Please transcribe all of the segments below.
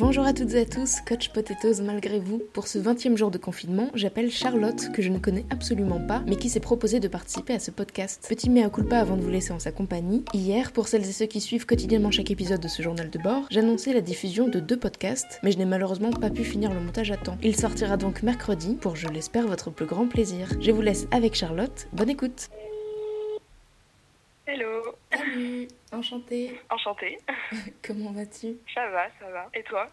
Bonjour à toutes et à tous, coach Potatoes malgré vous. Pour ce 20e jour de confinement, j'appelle Charlotte, que je ne connais absolument pas, mais qui s'est proposée de participer à ce podcast. Petit mea culpa avant de vous laisser en sa compagnie. Hier, pour celles et ceux qui suivent quotidiennement chaque épisode de ce journal de bord, j'annonçais la diffusion de deux podcasts, mais je n'ai malheureusement pas pu finir le montage à temps. Il sortira donc mercredi, pour je l'espère votre plus grand plaisir. Je vous laisse avec Charlotte, bonne écoute Enchantée Enchantée Comment vas-tu? Ça va, ça va. Et toi?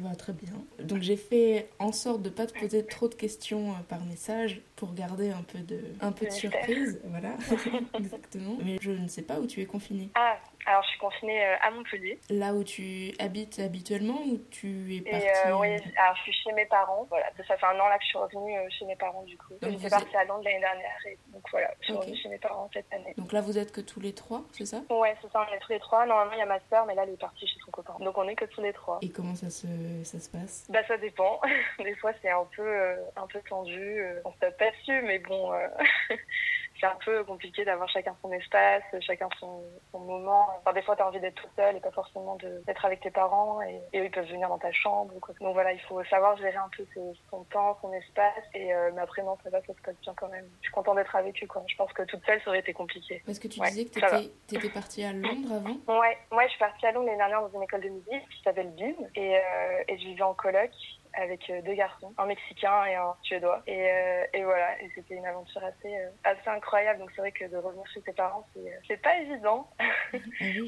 Bah, Très bien. Donc j'ai fait en sorte de pas te poser trop de questions euh, par message pour garder un peu de, un peu de surprise. Voilà, exactement. Mais je ne sais pas où tu es confinée. Ah, alors je suis confinée euh, à Montpellier. Là où tu habites habituellement ou tu es partie euh, oui, alors je suis chez mes parents. Voilà, ça fait un an là que je suis revenue euh, chez mes parents du coup. J'étais partie à Londres l'année dernière et donc voilà, je suis revenue chez mes parents cette année. Donc là vous êtes que tous les trois, c'est ça? Ouais, c'est ça, on est tous les trois. Normalement, il y a ma soeur, mais là, elle est partie chez son copain. Donc on est que tous les trois. Et comment ça se, ça se passe? Bah ça dépend. Des fois c'est un peu euh, un peu tendu. On se tape pas dessus, mais bon, euh, c'est un peu compliqué d'avoir chacun son espace, chacun son, son moment. Enfin des fois t'as envie d'être tout seul et pas forcément d'être avec tes parents et, et eux ils peuvent venir dans ta chambre. ou quoi. Donc voilà, il faut savoir gérer un peu son temps, son espace. Et euh, mais après non, ça va, ça se passe bien quand même. Je suis contente d'être avec eux quoi. Je pense que toute seule ça aurait été compliqué. Parce que tu Ouais, disais que t'étais étais partie à Londres avant? Ouais, moi je suis partie à Londres l'année dernière dans une école de musique qui s'appelle BIM et, euh, et je vivais en coloc avec euh, deux garçons, un mexicain et un suédois. Et, euh, et voilà, et c'était une aventure assez, euh, assez incroyable. Donc c'est vrai que de revenir chez tes parents, c'est, euh, c'est pas évident. Ah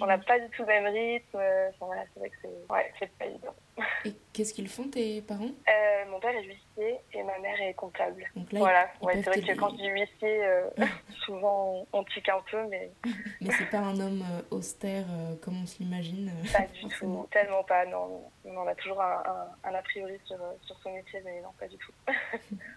On n'a pas du tout le même rythme. Enfin, voilà, c'est vrai que c'est, ouais, c'est pas évident. Et qu'est-ce qu'ils font tes parents Euh, mon père est huissier et ma mère est comptable. Donc là, voilà, ouais, c'est vrai que quand je dis huissier, euh, souvent on, on tique un peu, mais mais c'est pas un homme euh, austère comme on euh, Pas du forcément. tout, tellement pas, non. On a toujours un, un, un a priori sur, sur son métier, mais non, pas du tout.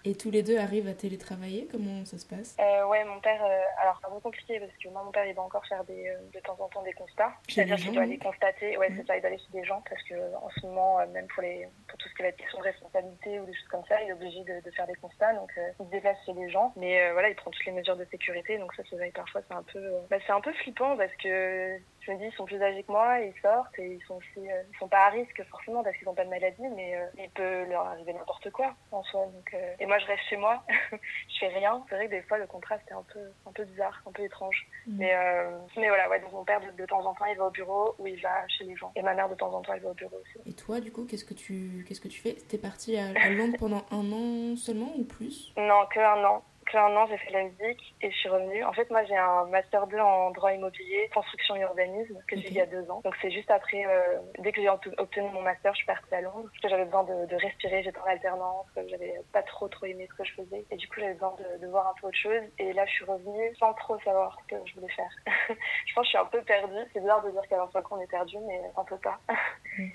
Et tous les deux arrivent à télétravailler Comment ça se passe? Euh, ouais, mon père, alors c'est un peu compliqué parce que moi, mon père, il va encore faire des, de temps en temps des constats. C'est-à-dire qu'il doit aller constater, ouais, c'est ça, il doit aller chez des gens parce que euh, en ce moment, euh, même pour, les, pour tout ce qui va être question de responsabilité ou des choses comme ça, il est obligé de, faire des constats, donc euh, il se déplace chez les gens. Mais euh, voilà, il prend toutes les mesures de sécurité, donc ça, c'est vrai, parfois, c'est un peu, bah, c'est un peu flippant parce que je me dis, ils sont plus âgés que moi, ils sortent et ils sont aussi, euh, ils sont pas à risque forcément parce qu'ils n'ont pas de maladie, mais euh, il peut leur arriver n'importe quoi en soi. Donc, euh, et moi, je reste chez moi, je fais rien. C'est vrai que des fois, le contraste est un peu, un peu bizarre, un peu étrange. Mhm. Mais, euh, mais voilà, ouais, donc mon père, de, de temps en temps, il va au bureau ou il va chez les gens. Et ma mère, de temps en temps, elle va au bureau aussi. Et toi, du coup, qu'est-ce que tu, qu'est-ce que tu fais? T'es partie à, à Londres pendant un an seulement ou plus? Non, que un an. Que un an, j'ai fait de la musique et je suis revenue. En fait, moi, j'ai un master 2 en droit immobilier, construction et urbanisme que j'ai Ok. eu il y a deux ans. Donc, c'est juste après, euh, dès que j'ai obte- obtenu mon master, je suis partie à Londres parce que j'avais besoin de, de respirer. J'étais en alternance, que j'avais pas trop, trop aimé ce que je faisais. Et du coup, j'avais besoin de, de voir un peu autre chose. Et là, je suis revenue sans trop savoir ce que je voulais faire. je pense que je suis un peu perdue. C'est bizarre de dire qu'à 25 ans, on est perdu, mais un peu pas.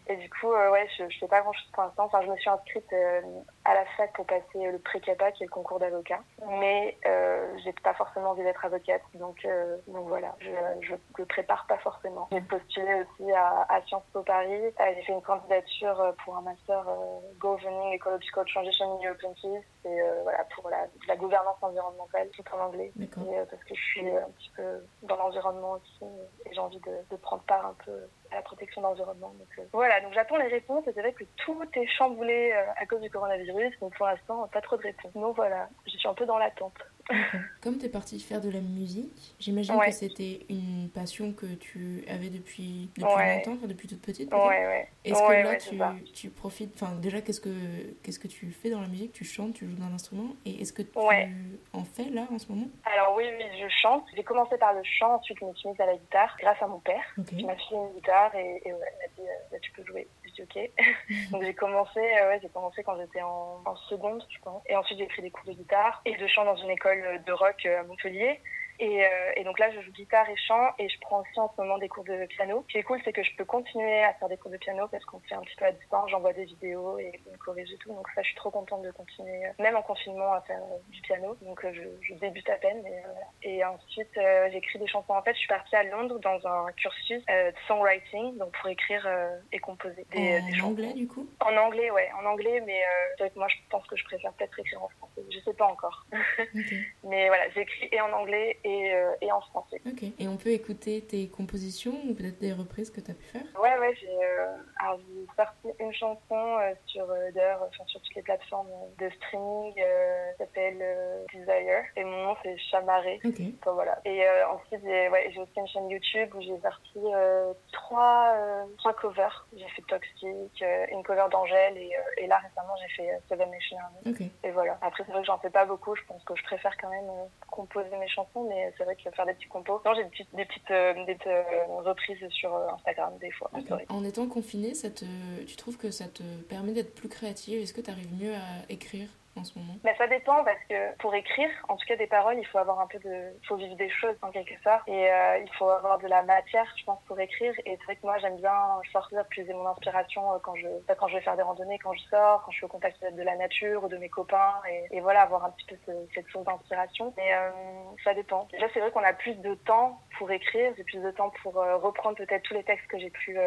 Et du coup, euh, ouais, je, je fais pas grand chose pour l'instant. Enfin, je me suis inscrite euh, à la fac pour passer euh, le pré-CAPA, qui est le concours d'avocat. Mais euh, j'ai pas forcément envie d'être avocate. Donc, euh, donc voilà, je, je le prépare pas forcément. J'ai postulé aussi à, à Sciences Po Paris. Euh, j'ai fait une candidature euh, pour un master euh, Governing Ecological Transition in European Peace. C'est voilà, pour la, la gouvernance environnementale, tout en anglais. Et, parce que je suis un petit peu dans l'environnement aussi et j'ai envie de, de prendre part un peu à la protection de l'environnement. Euh, voilà, donc j'attends les réponses c'est vrai que tout est chamboulé euh, à cause du coronavirus, donc pour l'instant pas trop de réponses. Donc voilà, je suis un peu dans l'attente. Comme t'es partie faire de la musique, j'imagine Ouais. que c'était une passion que tu avais depuis, depuis Ouais. longtemps, enfin depuis toute petite Ouais. Est-ce que là tu, tu profites, enfin déjà qu'est-ce que, qu'est-ce que tu fais dans la musique? Tu chantes, tu joues d'un instrument et est-ce que tu en fais là en ce moment? Alors oui, oui, je chante. J'ai commencé par le chant, ensuite je me suis mise à la guitare grâce à mon père. Ok. qui m'a filé une guitare et, et m'a dit euh, Bah, tu peux jouer. Ok. Donc j'ai commencé, euh, ouais, j'ai commencé quand j'étais en, en seconde, je pense. Et ensuite j'ai pris des cours de guitare et de chant dans une école de rock euh, à Montpellier. Et, euh, et donc là, je joue guitare et chant et je prends aussi en ce moment des cours de piano. Ce qui est cool, c'est que je peux continuer à faire des cours de piano parce qu'on fait un petit peu à distance. J'envoie des vidéos et ils me corrigent et tout. Donc ça, je suis trop contente de continuer, euh, même en confinement, à faire euh, du piano. Donc euh, je, je débute à peine. Mais, euh, voilà. Et ensuite, euh, j'écris des chansons. En fait, je suis partie à Londres dans un cursus euh, de songwriting, donc pour écrire euh, et composer des, en des chansons. anglais du coup? En anglais, ouais, en anglais, mais euh, moi, je pense que je préfère peut-être écrire en français. Je sais pas encore. Mais voilà, j'écris et en anglais et, et en français. Ok. Et on peut écouter tes compositions ou peut-être des reprises que tu as pu faire? Ouais, ouais, j'ai sorti une chanson sur, d'ailleurs, enfin, sur toutes les plateformes de streaming qui s'appelle Desire et mon nom c'est Chamaré. Ok. voilà. Et ensuite, j'ai ouais, aussi une chaîne YouTube où j'ai sorti trois, trois covers. J'ai fait Toxic, une cover d'Angèle et, et, là récemment j'ai fait Seven Nation Army. Et voilà. Après, c'est vrai que j'en fais pas beaucoup. Je pense que je préfère quand même composer mes chansons, mais c'est vrai que faire des petits compos. Non, j'ai des petites, des petites, des petites reprises sur Instagram des fois. En étant confiné, ça te, tu trouves que ça te permet d'être plus créative? Est-ce que tu arrives mieux à écrire? Bah, Ça dépend parce que pour écrire, en tout cas des paroles, il faut avoir un peu de. Il faut vivre des choses en quelque sorte. Et euh, il faut avoir de la matière, je pense, pour écrire. Et c'est vrai que moi, j'aime bien sortir, puiser mon inspiration euh, quand je, quand je vais faire des randonnées, quand je sors, quand je suis au contact de la nature ou de mes copains. Et, voilà, avoir un petit peu cette source d'inspiration. Mais euh, ça dépend. Déjà, c'est vrai qu'on a plus de temps pour écrire, j'ai plus de temps pour reprendre peut-être tous les textes que j'ai pu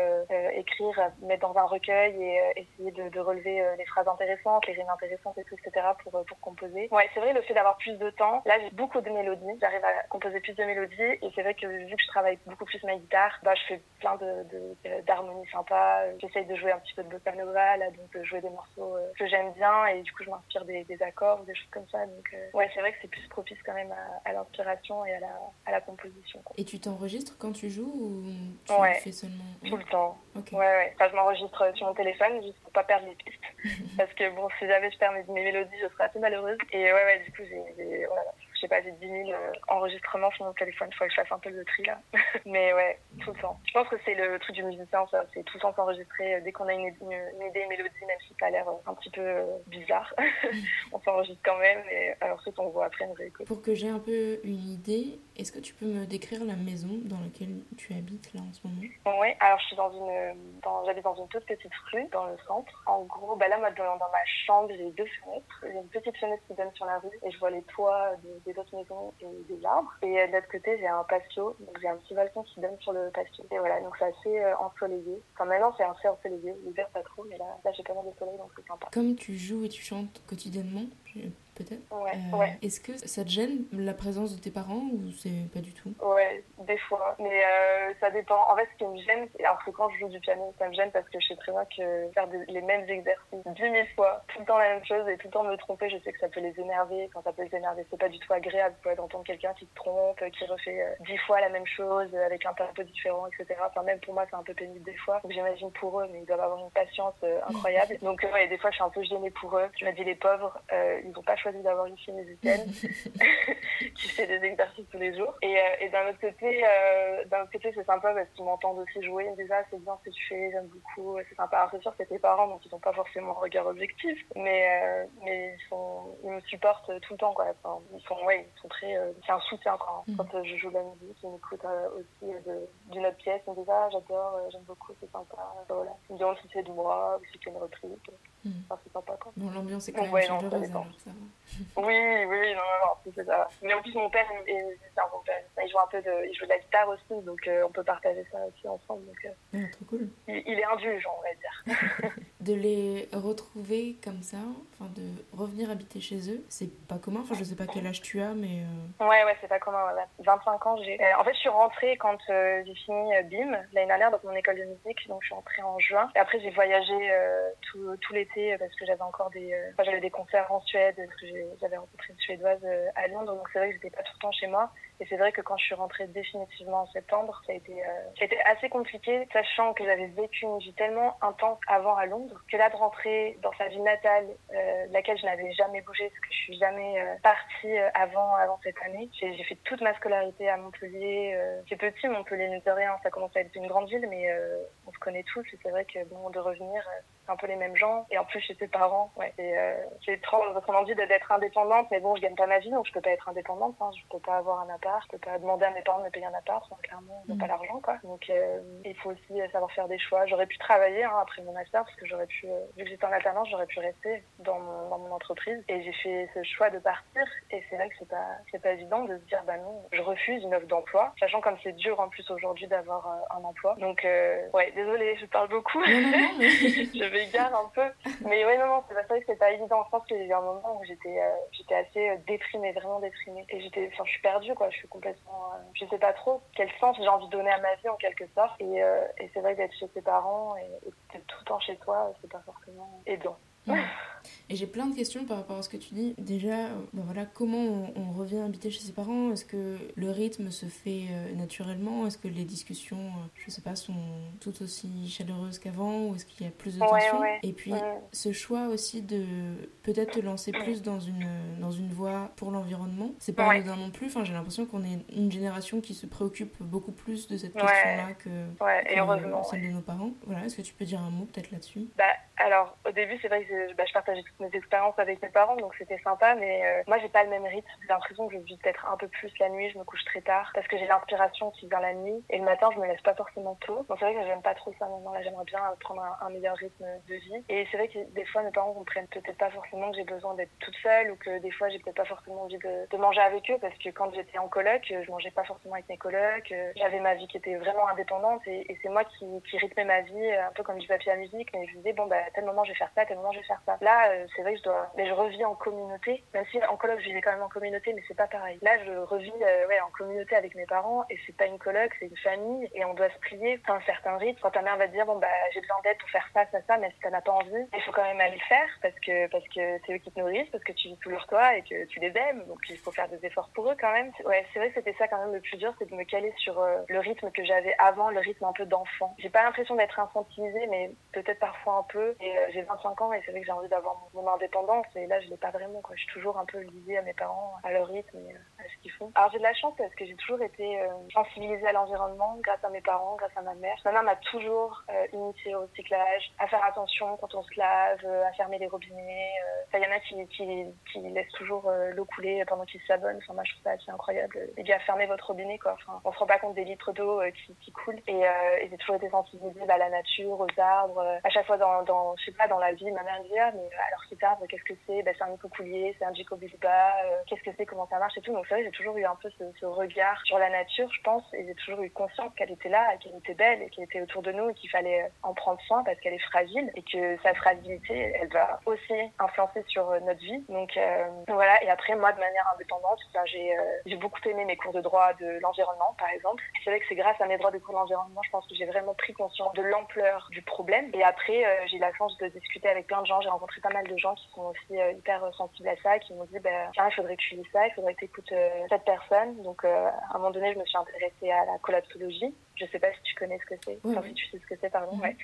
écrire, mettre dans un recueil et essayer de, de relever les phrases intéressantes, les rimes intéressantes et tout, etc pour, euh, pour composer. Ouais, c'est vrai, le fait d'avoir plus de temps, là j'ai beaucoup de mélodies, j'arrive à composer plus de mélodies et c'est vrai que vu que je travaille beaucoup plus ma guitare, bah, je fais plein de, d'harmonies sympas, j'essaye de jouer un petit peu de bossa nova, là, donc de jouer des morceaux euh, que j'aime bien et du coup je m'inspire des, des accords des choses comme ça. Donc euh, ouais, c'est vrai que c'est plus propice quand même à, l'inspiration et à la, à la composition. Et tu t'enregistres quand tu joues ou tu ouais, fais seulement Tout le temps. Ouais, ouais. Enfin, je m'enregistre sur mon téléphone juste pour pas perdre les pistes. Parce que bon, si jamais je perds mes, je serais assez malheureuse. Et ouais, ouais, du coup, j'ai, voilà, sais pas, j'ai 10 000 euh, enregistrements sur mon téléphone. Il faut que je fasse un peu le tri là. Mais ouais, tout le temps. Je pense que c'est le truc du musicien, ça. C'est tout le temps s'enregistrer euh, dès qu'on a une, une, idée, une mélodie, même si ça a l'air euh, un petit peu bizarre. on s'enregistre quand même. Et ensuite, on voit après, on réécoute. Pour que j'ai un peu une idée, est-ce que tu peux me décrire la maison dans laquelle tu habites là en ce moment? Ouais, alors je suis dans une. Dans, j'habite dans une toute petite rue dans le centre. En gros, bah là, moi, dans, dans ma chambre, j'ai deux fenêtres. J'ai une petite fenêtre qui donne sur la rue et je vois les toits des, autres maisons et des arbres. Et euh, de l'autre côté, j'ai un patio. Donc j'ai un petit balcon qui donne sur le patio. Et voilà, donc c'est assez euh, ensoleillé. Enfin, maintenant, c'est assez ensoleillé. L'hiver, pas trop, mais là, là j'ai pas mal de soleil, donc c'est sympa. Comme tu joues et tu chantes quotidiennement, peut-être. Ouais, euh, ouais. Est-ce que ça te gêne la présence de tes parents ou c'est pas du tout? Ouais, des fois. Mais euh, ça dépend. En fait, ce qui me gêne, alors que quand je joue du piano, ça me gêne parce que je sais très bien que faire les mêmes exercices dix mille fois, tout le temps la même chose et tout le temps me tromper, je sais que ça peut les énerver. Quand ça peut les énerver, c'est pas du tout agréable d'entendre quelqu'un qui te trompe, qui refait euh, dix fois la même chose avec un tempo différent, etc. Enfin, même pour moi, c'est un peu pénible des fois. Donc j'imagine pour eux, mais ils doivent avoir une patience incroyable. Donc ouais, des fois, je suis un peu gênée pour eux. Je me dis, les pauvres, ils ont pas choisi d'avoir une fille musicienne qui fait des exercices tous les jours. Et, euh, et d'un autre côté, euh, d'un autre côté, c'est sympa parce qu'ils m'entendent aussi jouer. Ils me disent ah c'est bien ce que tu fais, j'aime beaucoup, c'est sympa. Alors c'est sûr c'est tes parents donc ils n'ont pas forcément un regard objectif, mais euh, mais ils sont, ils me supportent tout le temps quoi. Enfin, ils sont ouais, ils sont très, c'est un soutien quoi. Mm. Quand je joue de la musique, ils m'écoutent aussi d'une autre pièce. Ils me disent ah j'adore, j'aime beaucoup, c'est sympa. Voilà. Ils me demandent si c'est de moi ou si c'est une reprise. Mm. Enfin, c'est sympa quoi. Bon l'ambiance est quand même ouais, chaleureuse alors ça va. Oui, oui, non, non, non, c'est ça. Mais en plus, mon père, il, mon père, il joue un peu de, il joue de la guitare aussi, donc euh, on peut partager ça aussi ensemble. Donc, euh, ah, trop cool. Il, il, est indulgent, on va dire. de les retrouver comme ça, enfin de revenir habiter chez eux, c'est pas commun. Enfin, je sais pas quel âge tu as, mais. Euh... Ouais, ouais, c'est pas commun. Ouais. 25 ans, j'ai. Euh, en fait, je suis rentrée quand j'ai fini BIM l'année dernière dans mon école de musique, donc je suis rentrée en juin. Et après, j'ai voyagé tout, tout l'été parce que j'avais encore des, enfin, j'avais des concerts en Suède, parce que j'avais rencontré une Suédoise euh, à Londres, donc c'est vrai que j'étais pas tout le temps chez moi. Et c'est vrai que quand je suis rentrée définitivement en septembre, ça a été, euh, ça a été assez compliqué, sachant que j'avais vécu une vie tellement intense avant à Londres, que là de rentrer dans sa ville natale, euh, laquelle je n'avais jamais bougé, parce que je suis jamais euh, partie avant, avant cette année. J'ai fait toute ma scolarité à Montpellier. c'est petit, Montpellier, ne de rien, ça commence à être une grande ville, mais on se connaît tous. Et c'est vrai que bon, de revenir, c'est un peu les mêmes gens. Et en plus, chez ses parents, ouais, j'ai trop envie d'être indépendante, mais bon, je gagne pas ma vie, donc je peux pas être indépendante. Hein, je peux pas avoir un appart, je peux pas demander à mes parents de me payer un appart, donc clairement, ils n'ont pas mm. l'argent, quoi. Donc, euh, il faut aussi savoir faire des choix. J'aurais pu travailler hein, après mon master, parce que j'aurais pu, euh, vu que j'étais en alternance, j'aurais pu rester dans mon, dans mon entreprise. Et j'ai fait ce choix de partir, et c'est vrai que c'est pas, c'est pas évident de se dire, bah non, je refuse une offre d'emploi, sachant comme c'est dur en plus aujourd'hui d'avoir euh, un emploi. Donc, ouais, désolée, je parle beaucoup. je vais m'égare un peu. Mais ouais, non, non, c'est vrai que c'est pas évident. Je pense qu'il y eu un moment où j'étais euh, assez déprimée, vraiment déprimée. Et j'étais, enfin, je suis perdue, quoi. Je suis complètement, je sais pas trop quel sens j'ai envie de donner à ma vie en quelque sorte. Et, et c'est vrai d'être chez ses parents et, et tout le temps chez toi, c'est pas forcément aidant. Et j'ai plein de questions par rapport à ce que tu dis. Déjà, euh, ben voilà, comment on, revient habiter chez ses parents? Est-ce que le rythme se fait euh, naturellement? Est-ce que les discussions, euh, je sais pas, sont tout aussi chaleureuses qu'avant? Ou est-ce qu'il y a plus de tension? Et puis, ce choix aussi de peut-être te lancer plus dans une, dans une voie pour l'environnement, c'est pas anodin non plus. Enfin, j'ai l'impression qu'on est une génération qui se préoccupe beaucoup plus de cette question-là que, celle de nos parents. Voilà, est-ce que tu peux dire un mot peut-être là-dessus? Bah, Alors, au début, c'est vrai que je, bah, je partageais toutes mes expériences avec mes parents, donc c'était sympa. Mais euh, moi, j'ai pas le même rythme. J'ai l'impression que je vis peut-être un peu plus la nuit. Je me couche très tard parce que j'ai l'inspiration qui vient la nuit. Et le matin, je me laisse pas forcément tôt. Donc c'est vrai que j'aime pas trop ça maintenant. Là, j'aimerais bien prendre un, meilleur rythme de vie. Et c'est vrai que des fois, mes parents comprennent peut-être pas forcément que j'ai besoin d'être toute seule ou que des fois, j'ai peut-être pas forcément envie de, manger avec eux parce que quand j'étais en coloc, je mangeais pas forcément avec mes colocs. J'avais ma vie qui était vraiment indépendante et, c'est moi qui, qui rythmais ma vie un peu comme du papier à musique. Mais je disais, bon, bah, à tel moment, je vais faire ça, à tel moment, je vais faire ça. Là, euh, c'est vrai que je dois, mais je revis en communauté. Même si en coloc, je vivais quand même en communauté, mais c'est pas pareil. Là, je revis, euh, ouais, en communauté avec mes parents et c'est pas une coloc, c'est une famille et on doit se plier à un certain rythme. Quand ta mère va te dire, bon, bah, j'ai besoin d'aide pour faire ça, ça, ça, mais si t'en as pas envie, il faut quand même aller le faire parce que, parce que c'est eux qui te nourrissent, parce que tu vis sous leur toit et que tu les aimes. Donc, il faut faire des efforts pour eux quand même. Ouais, c'est vrai que c'était ça quand même le plus dur, c'est de me caler sur euh, le rythme que j'avais avant, le rythme un peu d'enfant. J'ai pas l'impression d'être infantilisée, mais peut-être parfois un peu. Et j'ai 25 ans et c'est vrai que j'ai envie d'avoir mon, indépendance et là je l'ai pas vraiment quoi. Je suis toujours un peu liée à mes parents, à leur rythme et euh, à ce qu'ils font. Alors j'ai de la chance parce que j'ai toujours été euh, sensibilisée à l'environnement grâce à mes parents, grâce à ma mère. Ma mère m'a toujours euh, initiée au recyclage, à faire attention quand on se lave, à fermer les robinets. Il y en a qui, qui, qui laissent toujours l'eau couler pendant qu'ils s'abonnent. Enfin moi je trouve ça assez incroyable. Les gars, fermez votre robinet quoi. Enfin, on se rend pas compte des litres d'eau qui, qui coulent et, et j'ai toujours été sensibilisée bah, à la nature, aux arbres. À chaque fois dans je sais pas dans la vie, ma mère me dit ah mais alors cet arbre qu'est-ce que c'est? Ben, C'est un coulier, c'est un Gicobiluba, euh, qu'est-ce que c'est, comment ça marche et tout? Donc c'est vrai, j'ai toujours eu un peu ce, regard sur la nature, je pense, et j'ai toujours eu conscience qu'elle était là, qu'elle était belle, qu'elle était autour de nous, et qu'il fallait euh, en prendre soin parce qu'elle est fragile, et que sa fragilité, elle va aussi influencer sur euh, notre vie. Donc euh, voilà, et après, moi, de manière indépendante, ben, j'ai j'ai beaucoup aimé mes cours de droit de l'environnement, par exemple. C'est vrai que c'est grâce à mes droits de cours de l'environnement, je pense que j'ai vraiment pris conscience de l'ampleur du problème. Et après, j'ai eu la chance de discuter avec plein de gens, j'ai rencontré pas mal de gens qui sont aussi hyper sensibles à ça, qui m'ont dit, bah, tiens, il faudrait que tu lis ça, il faudrait que tu écoutes euh, cette personne. Donc, euh, à un moment donné, je me suis intéressée à la collapsologie. Je sais pas si tu connais ce que c'est, enfin, si tu sais ce que c'est, pardon, ouais.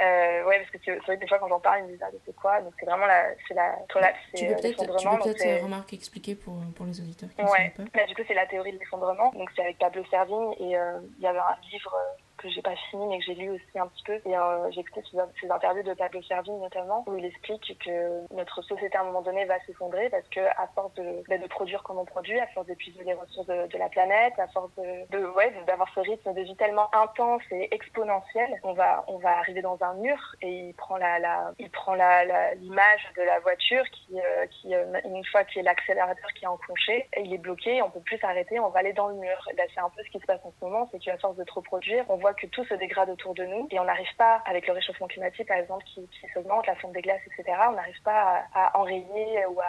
Euh, ouais, parce que c'est vrai que des fois, quand j'en parle, ils me disent, ah, c'est quoi? Donc, c'est vraiment la, c'est la collapse, Tu peux peut-être, remarquer, expliquer pour, pour les auditeurs qui ouais. ne pas. Bah, du coup, c'est la théorie de l'effondrement. Donc, c'est avec Pablo Servigne et il y avait un livre que j'ai pas fini mais que j'ai lu aussi un petit peu et euh, j'ai écouté ses, interviews de Pablo Servigne notamment où il explique que notre société à un moment donné va s'effondrer parce que à force de, bah, de produire comme on produit, à force d'épuiser les ressources de, de, la planète, à force de, de ouais d'avoir ce rythme de vie tellement intense et exponentiel, on va on va arriver dans un mur et il prend la, la il prend la l'image de la voiture qui euh, qui euh, une fois qu'il y l'accélérateur qui est enclenché, il est bloqué, on peut plus s'arrêter, on va aller dans le mur. Et ben, c'est un peu ce qui se passe en ce moment, c'est qu'à force de trop produire, que tout se dégrade autour de nous et on n'arrive pas, avec le réchauffement climatique par exemple qui, qui s'augmente, la fonte des glaces, etc., on n'arrive pas à, enrayer ou à,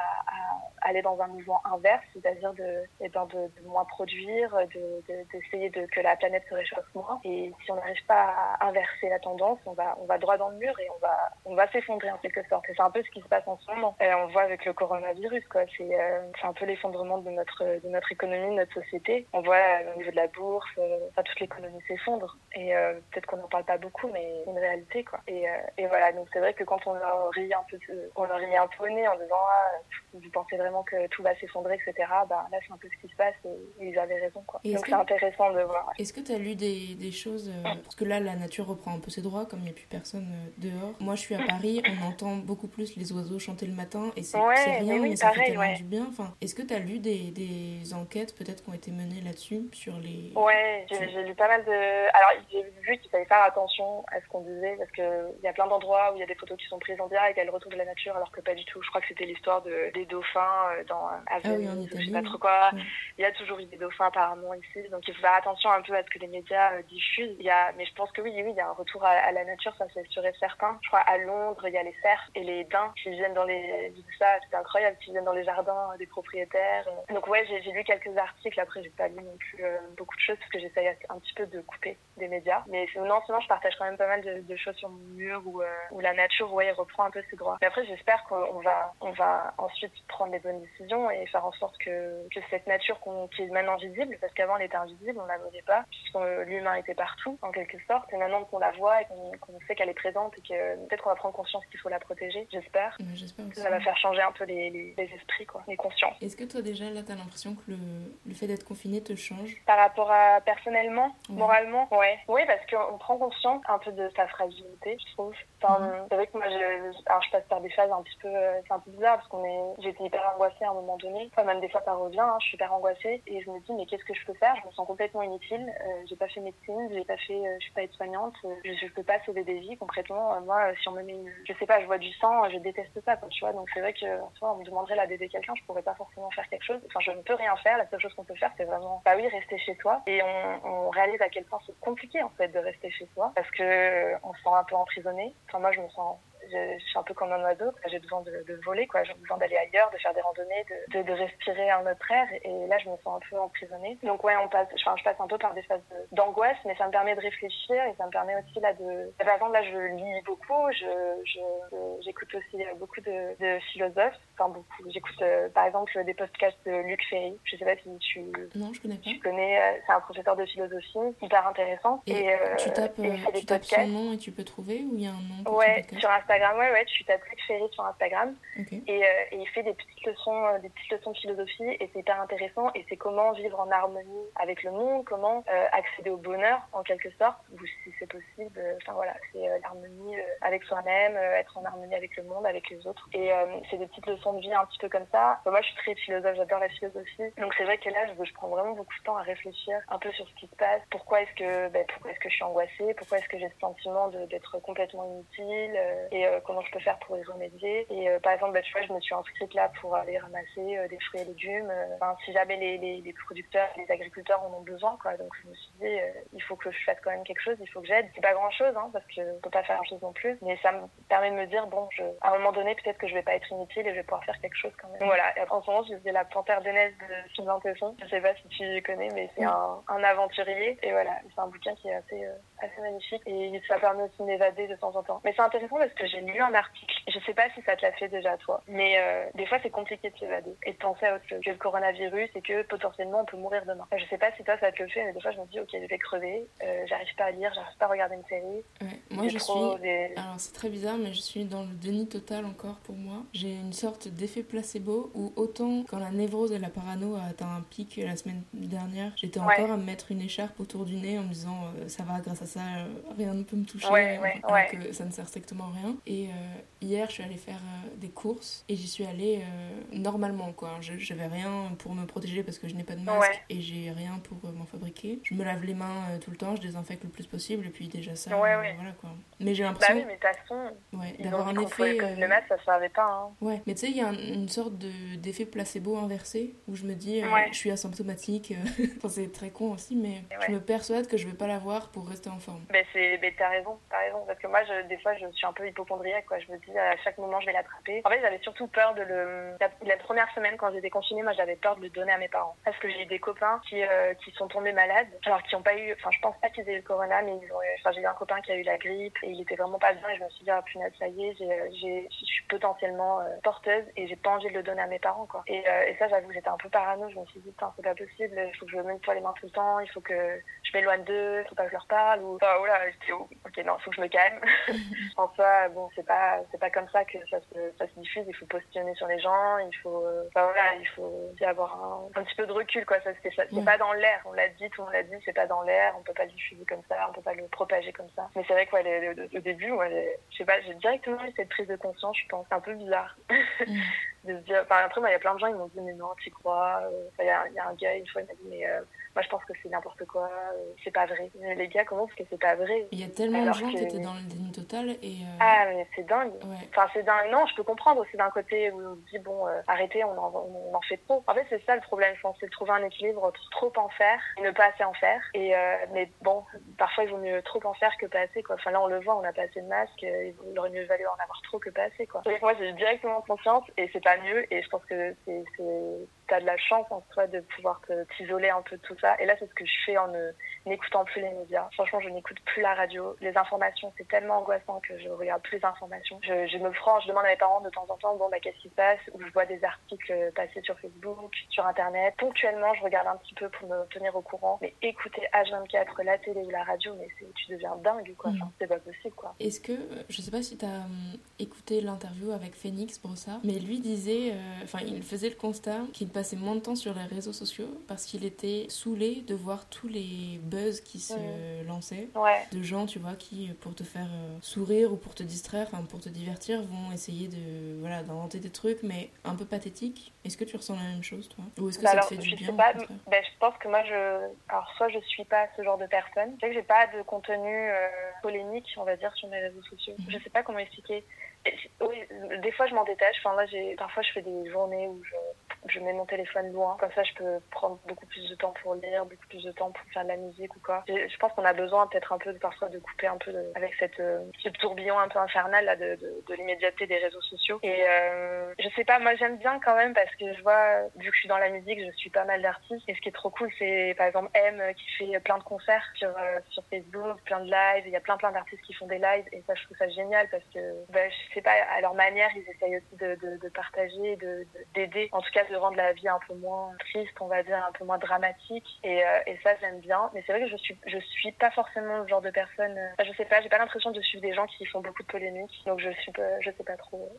aller dans un mouvement inverse, c'est-à-dire de, eh ben moins produire, d'essayer de, de, que la planète se réchauffe moins. Et si on n'arrive pas à inverser la tendance, on va, droit dans le mur et on va, on va s'effondrer en quelque sorte. Et c'est un peu ce qui se passe en ce moment. Et on voit avec le coronavirus, quoi. C'est euh, un peu l'effondrement de notre, économie, de notre société. On voit euh, au niveau de la bourse, euh, toute l'économie s'effondre. Et euh, peut-être qu'on n'en parle pas beaucoup, mais c'est une réalité, quoi. Et, euh, et voilà, donc c'est vrai que quand on leur rit un peu, on leur rit un peu au nez en disant ah, vous pensez vraiment que tout va s'effondrer, etc. Bah là, c'est un peu ce qui se passe et, ils avaient raison, quoi. Donc c'est intéressant de voir. Est-ce que tu as lu des, des choses euh, parce que là, la nature reprend un peu ses droits, comme il n'y a plus personne dehors. Moi, je suis à Paris, on entend beaucoup plus les oiseaux chanter le matin et c'est rien, mais, oui, ça fait tellement du bien. Enfin, est-ce que tu as lu des, des enquêtes peut-être qui ont été menées là-dessus sur les Ouais, j'ai lu pas mal de. Alors, j'ai vu qu'il fallait faire attention à ce qu'on disait parce qu'il y a plein d'endroits où il y a des photos qui sont prises en direct avec le retour de la nature alors que pas du tout. Je crois que c'était l'histoire de, des dauphins dans ah oui, en Italie, je sais pas trop quoi. Il y a toujours eu des dauphins apparemment ici, donc il faut faire attention un peu à ce que les médias diffusent. Il y a, mais je pense que oui, oui, il y a un retour à, la nature, ça c'est sûr et certain. Je crois à Londres, il y a les cerfs et les daims qui viennent dans les, ça, c'est incroyable, qui viennent dans les jardins des propriétaires. Donc ouais, j'ai lu quelques articles. Après, j'ai pas lu non plus beaucoup de choses parce que j'essaye un petit peu de couper des médias. Mais non, sinon, je partage quand même pas mal de, choses sur mon mur où, où la nature, ouais, reprend un peu ses droits. Mais après, j'espère qu'on va, on va ensuite prendre les bonnes décisions et faire en sorte que, que cette nature qui est maintenant visible, parce qu'avant elle était invisible, on la voyait pas, puisque l'humain était partout, en quelque sorte. Et maintenant qu'on la voit et qu'on sait qu'elle est présente et que peut-être qu'on va prendre conscience qu'il faut la protéger, j'espère. j'espère Ça va faire changer un peu les, les, esprits, quoi, les consciences. Est-ce que toi, déjà, là, t'as l'impression que le, le fait d'être confiné te change? Par rapport à personnellement, moralement Ouais. Oui, parce qu'on prend conscience un peu de sa fragilité, je trouve. Enfin, mhm. C'est vrai que moi, je, alors, je passe par des phases un petit peu, euh, c'est un peu bizarre parce qu'on est, j'étais hyper angoissée à un moment donné. Enfin, même des fois, ça revient, hein, je suis hyper angoissée et je me dis, mais qu'est-ce que je peux faire? Je me sens complètement inutile. Euh, j'ai pas fait médecine, j'ai pas fait, euh, je suis pas aide-soignante, je, je peux pas sauver des vies concrètement. moi, si on me met une, je sais pas, je vois du sang, je déteste ça, quoi, tu vois. Donc c'est vrai que, en soi, on me demanderait là d'aider quelqu'un, je pourrais pas forcément faire quelque chose. Enfin, je ne peux rien faire. La seule chose qu'on peut faire, c'est vraiment, bah oui, rester chez soi. Et on, on réalise à quel point c'est compliqué en fait de rester chez soi parce que on se sent un peu emprisonné. Enfin, moi, je me sens je, suis un peu comme un oiseau, j'ai besoin de, de, voler, quoi. J'ai besoin d'aller ailleurs, de faire des randonnées, de, de, respirer un autre air. Et là, je me sens un peu emprisonnée. Donc ouais, on passe, enfin, je passe un peu par des phases d'angoisse, mais ça me permet de réfléchir et ça me permet aussi là de. Par exemple, là, je lis beaucoup, je, j'écoute aussi beaucoup de, de philosophes, enfin beaucoup. J'écoute euh, par exemple des podcasts de Luc Ferry. Je sais pas si tu. Non, je connais pas. Tu connais, euh, c'est un professeur de philosophie hyper intéressant. Et, euh, tu tapes, tu tapes son nom et tu peux trouver ou il y a un nom Ouais, sur Instagram ouais, ouais, tu t'appelles Ferry sur Instagram. Et, euh, et, il fait des petites leçons, euh, des petites leçons de philosophie et c'est hyper intéressant. Et c'est comment vivre en harmonie avec le monde, comment euh, accéder au bonheur en quelque sorte, ou si c'est possible. Enfin voilà, c'est l'harmonie avec soi-même, être en harmonie avec le monde, avec les autres. Et c'est des petites leçons de vie un petit peu comme ça. moi, je suis très philosophe, j'adore la philosophie. Donc c'est vrai que là, je, je, prends vraiment beaucoup de temps à réfléchir un peu sur ce qui se passe. Pourquoi est-ce que, ben, pourquoi est-ce que je suis angoissée? Pourquoi est-ce que j'ai ce sentiment d'être complètement inutile? Et comment je peux faire pour y remédier. Et euh, par exemple, bah, tu vois, je me suis inscrite là pour aller ramasser euh, des fruits et légumes. Enfin, si jamais les, les, les, producteurs, les agriculteurs en ont besoin, quoi. Donc je me suis dit, il faut que je fasse quand même quelque chose, il faut que j'aide. C'est pas grand chose, hein, parce qu'on peut pas faire grand chose non plus. Mais ça me permet de me dire, bon, je, à un moment donné, peut-être que je vais pas être inutile et je vais pouvoir faire quelque chose quand même. voilà. Et en ce moment, je faisais la panthère neiges de Sylvain Tesson. Je sais pas si tu connais, mais c'est un, un, aventurier. Et voilà, c'est un bouquin qui est assez, assez magnifique. Et ça permet aussi de m'évader de temps en temps. Mais c'est intéressant parce que j'ai lu un article. Je sais pas si ça te l'a fait déjà toi, mais euh, des fois c'est compliqué de s'évader et de penser à autre chose. Que le coronavirus et que potentiellement on peut mourir demain. je sais pas si toi ça te le fait, mais des fois je me dis ok je vais crever, euh, j'arrive pas à lire, j'arrive pas à regarder une série. Moi je suis. Alors c'est très bizarre, mais je suis dans le déni total encore pour moi. J'ai une sorte d'effet placebo où autant quand la névrose et la parano a atteint un pic la semaine dernière, j'étais encore à me mettre une écharpe autour du nez en me disant euh, ça va grâce à ça rien ne peut me toucher, alors que ça ne sert strictement à rien. Et euh, hier, je suis allée faire euh, des courses et j'y suis allée euh, normalement, quoi. Je n'avais rien pour me protéger parce que je n'ai pas de masque et j'ai rien pour m'en fabriquer. Je me lave les mains tout le temps, je désinfecte le plus possible et puis déjà ça, voilà quoi. Mais j'ai l'impression. Bah oui, mais de toute façon, ouais, d'avoir un effet. Le masque, ça servait pas. Hein. Ouais, mais tu sais, il y a une sorte d'effet placebo inversé où je me dis, je suis asymptomatique. enfin, c'est très con aussi, mais je me persuade que je vais pas l'avoir pour rester en forme. Mais t'as raison, t'as raison. Parce que moi, je, des fois, je suis un peu hypochondriaque, quoi. Je me dis à chaque moment, je vais l'attraper. En fait, j'avais surtout peur de le. La, première semaine, quand j'étais confinée, moi, j'avais peur de le donner à mes parents. Parce que j'ai eu des copains qui, euh, qui sont tombés malades. Alors, qui n'ont pas eu. Enfin, je pense pas qu'ils aient eu le corona, mais ils ont Enfin, j'ai eu un copain qui a eu la grippe et il était vraiment pas bien. Et je me suis dit, ah, punaise, ça y est, j'ai, je suis potentiellement euh, porteuse et j'ai pas envie de le donner à mes parents, quoi. Et, euh, et ça, j'avoue, j'étais un peu parano. Je me suis dit, c'est pas possible. Il faut que je me nettoie les mains tout le temps. Il faut que je m'éloigne d'eux. Il faut pas que je leur parle. Enfin, voilà, j'étais, ok, non, il faut que je me calme. en soi, bon, c'est pas, c'est pas comme ça que ça se, ça se diffuse. Il faut positionner sur les gens. Il faut, euh, enfin, voilà, il faut avoir un, un, petit peu de recul, quoi. Ça, c'est, c'est pas dans l'air. On l'a dit, tout le monde l'a dit, c'est pas dans l'air. On peut pas le diffuser comme ça. On peut pas le propager comme ça. Mais c'est vrai que au début, ouais, je sais pas, j'ai directement eu cette prise de conscience, je pense, un peu bizarre. De se dire, enfin, après, moi, il y a plein de gens, ils m'ont dit, mais non, tu crois. Il y, a, y, a un gars, une fois, il m'a dit, mais moi, je pense que c'est n'importe quoi, c'est pas vrai. Mais les gars, comment est-ce que c'est pas vrai? Il y a tellement de gens qui étaient dans le déni total et. Ah, mais c'est dingue. Enfin, c'est dingue. Non, je peux comprendre aussi d'un côté où on se dit, bon, arrêtez, on en, on en fait trop. En fait, c'est ça le problème, c'est de trouver un équilibre entre trop en faire et ne pas assez en faire. Et, mais bon, parfois, il vaut mieux trop en faire que pas assez, quoi. Enfin, là, on le voit, on n'a pas assez de masques, il aurait mieux valu en avoir trop que pas assez, quoi. moi, j'ai directement conscience et c'est mieux. Et je pense que c'est, t'as de la chance en toi de pouvoir t'isoler un peu de tout ça. Et là, c'est ce que je fais en n'écoutant plus les médias. Franchement, je n'écoute plus la radio. Les informations, c'est tellement angoissant que je regarde plus les informations. Je, je me franche, je demande à mes parents de temps en temps, bon, bah, qu'est-ce qui se passe? Ou je vois des articles passer sur Facebook, sur Internet. Ponctuellement, je regarde un petit peu pour me tenir au courant. Mais écouter H24, la télé ou la radio, mais tu deviens dingue, quoi. Mmh. c'est pas possible, quoi. Est-ce que, je sais pas si t'as as hum, écouté l'interview avec Phoenix pour ça, mais lui disait, euh, enfin, il faisait le constat qu'il passait moins de temps sur les réseaux sociaux parce qu'il était saoulé de voir tous les buzz qui se lançaient. De gens, tu vois, qui, pour te faire euh, sourire ou pour te distraire, enfin, pour te divertir, vont essayer de, voilà, d'inventer des trucs, mais un peu pathétiques. Est-ce que tu ressens la même chose, toi? Ou est-ce que bah ça te fait du bien pas, ben, Je pense que moi, je... Alors, soit je suis pas ce genre de personne. Je sais que j'ai pas de contenu euh, polémique, on va dire, sur mes réseaux sociaux. Mhm. Je sais pas comment expliquer. Oui, des fois je m'en détache. Enfin là, j'ai parfois je fais des journées où je, je mets mon téléphone loin. Comme ça, je peux prendre beaucoup plus de temps pour lire, beaucoup plus de temps pour faire de la musique ou quoi. Je pense qu'on a besoin peut-être un peu parfois de couper un peu avec cette euh, ce tourbillon un peu infernal là de, de, de l'immédiateté des réseaux sociaux. Et euh, je sais pas, moi j'aime bien quand même parce que je vois, vu que je suis dans la musique, je suis pas mal d'artistes. Et ce qui est trop cool, c'est par exemple M qui fait plein de concerts sur euh, sur Facebook, plein de lives. Il y a plein plein d'artistes qui font des lives et ça je trouve ça génial parce que bah, je sais pas, à leur manière, ils essayent aussi de, de, de partager, de d'aider, en tout cas de rendre la vie un peu moins triste, on va dire, un peu moins dramatique. Et, euh, et ça, j'aime bien. Mais c'est vrai que je suis, je suis pas forcément le genre de personne. Euh, je sais pas, j'ai pas l'impression de suivre des gens qui font beaucoup de polémiques. Donc je suis, pas, je sais pas trop.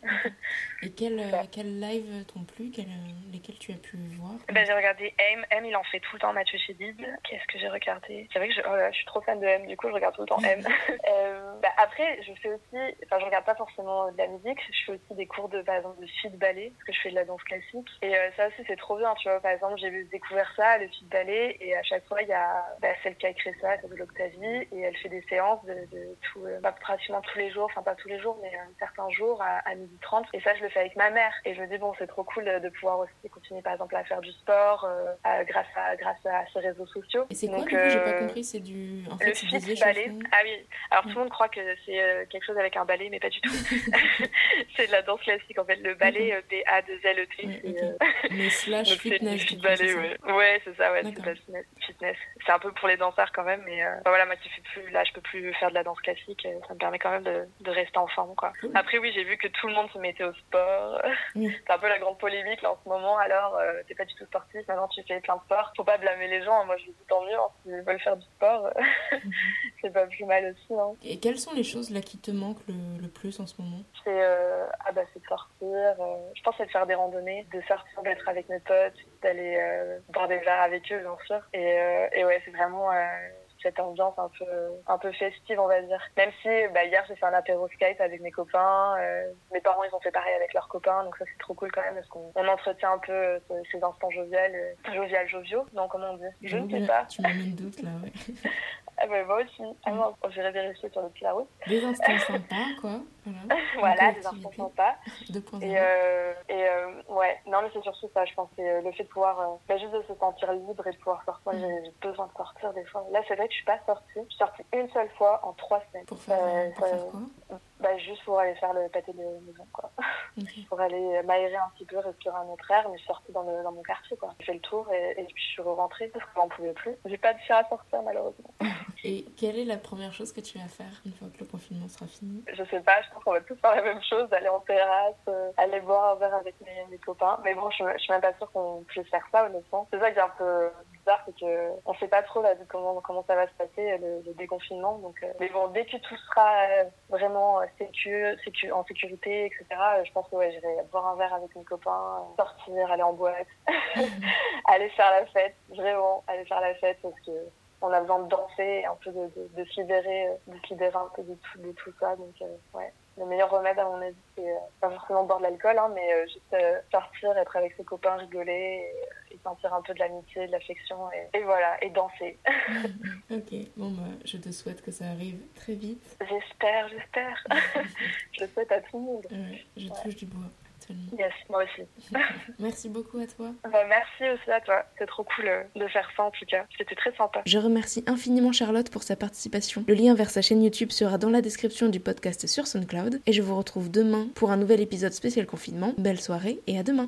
et quel, euh, quel live t'ont plu? Quel, Lesquels tu as pu voir? Ben, J'ai regardé M. M, il en fait tout le temps Mathieu Chédid. Qu'est-ce que j'ai regardé? C'est vrai que je, oh je, suis trop fan de M, du coup, je regarde tout le temps M. bah, après, je fais aussi, enfin, je regarde pas forcément de la musique, je fais aussi des cours de, par exemple, de feed ballet, parce que je fais de la danse classique. Et euh, ça aussi, c'est trop bien, tu vois. Par exemple, j'ai découvert ça, le feed ballet, et à chaque fois, il y a bah, celle qui a créé ça, c'est l'Octavie, et elle fait des séances de, de tout, euh, bah, pratiquement tous les jours, enfin pas tous les jours, mais euh, certains jours à, à midi 30. Et ça, je le fais avec ma mère. Et je me dis, bon, c'est trop cool de, pouvoir aussi continuer, par exemple, à faire du sport grâce, à, grâce à ces réseaux sociaux. Et c'est quoi, coup, j'ai pas compris, c'est du. En fait, le feed ballet. Ah oui. Alors, tout le monde croit que c'est quelque chose avec un ballet, mais pas du tout. c'est de la danse classique en fait. Le ballet euh, B-A-2-L-E-T. Euh, mais slash fitness. Ballet, ouais. Ouais, c'est ça, ouais, c'est fitness. C'est un peu pour les danseurs quand même, mais euh, voilà, moi qui fais plus, là, je peux plus faire de la danse classique, ça me permet quand même de, de rester en forme, quoi. Après, oui, j'ai vu que tout le monde se mettait au sport. c'est un peu la grande polémique là en ce moment. Alors, t'es pas du tout sportif, maintenant tu fais plein de sport. Faut pas blâmer les gens. Moi, je dis tant mieux. Hein, S'ils veulent faire du sport, c'est pas plus mal aussi. Hein. Et quelles sont les choses là qui te manquent le, le plus en ce moment? C'est ah bah c'est de sortir. Euh, je pense c'est de faire des randonnées, de sortir, d'être avec mes potes, d'aller euh, boire des verres avec eux bien sûr. Et, euh, et ouais, c'est vraiment cette ambiance un peu un peu festive on va dire. Même si bah, hier j'ai fait un apéro Skype avec mes copains mes parents ils ont fait pareil avec leurs copains donc ça c'est trop cool quand même parce qu'on on entretient un peu ces instants joviales jovial joviaux. Non comment on dit? Je ne sais pas. Tu m'as mis le doute là ouais Ah bah, moi aussi. Ah, moi, j'irai vérifier sur le petit. Des instants sympas, quoi. Voilà, voilà des instants sympas. Et, euh, et euh, ouais, non, mais c'est surtout ça, je pense. C'est euh, le fait de pouvoir, euh, bah, juste de se sentir libre et de pouvoir sortir. Mm. J'ai besoin de sortir des fois. Là, c'est vrai que je suis pas sortie. Je suis sortie une seule fois en trois semaines. Pour faire, pour faire quoi? Bah, juste pour aller faire le pâté de maison, quoi. pour aller m'aérer un petit peu, respirer un autre air, mais je suis sortie dans, le, dans mon quartier, quoi. J'ai fait le tour et, et puis je suis rentrée parce que j'en pouvais plus. J'ai pas de chien à sortir, malheureusement. et quelle est la première chose que tu vas faire une fois que le confinement sera fini? Je sais pas, je pense qu'on va tous faire la même chose, aller en terrasse, euh, aller boire un verre avec mes, mes copains. Mais bon, je, je suis même pas sûre qu'on puisse faire ça, honnêtement. C'est ça qui est un peu bizarre, c'est que on sait pas trop là, comment, comment ça va se passer, le, le déconfinement. Donc, euh, Mais bon, dès que tout sera euh, vraiment sécu, sécu, en sécurité, etc., je pense que ouais, j'irai boire un verre avec mes copains, sortir, aller en boîte, aller faire la fête, vraiment, aller faire la fête parce que on a besoin de danser, un peu de, de, de, se libérer, de se libérer un peu de tout, de tout ça. Donc, euh, ouais. Le meilleur remède à mon avis, c'est pas forcément boire de l'alcool, hein, mais juste sortir, être avec ses copains, rigoler et, sentir un peu de l'amitié, de l'affection et, et, voilà, et danser. ok, bon bah je te souhaite que ça arrive très vite. J'espère, j'espère. je le souhaite à tout le monde. Ouais, je touche du bois. Yes, moi aussi. merci beaucoup à toi. Bah, merci aussi à toi. C'est trop cool euh, de faire ça en tout cas. C'était très sympa. Je remercie infiniment Charlotte pour sa participation. Le lien vers sa chaîne YouTube sera dans la description du podcast sur SoundCloud. Et je vous retrouve demain pour un nouvel épisode spécial confinement. Belle soirée et à demain.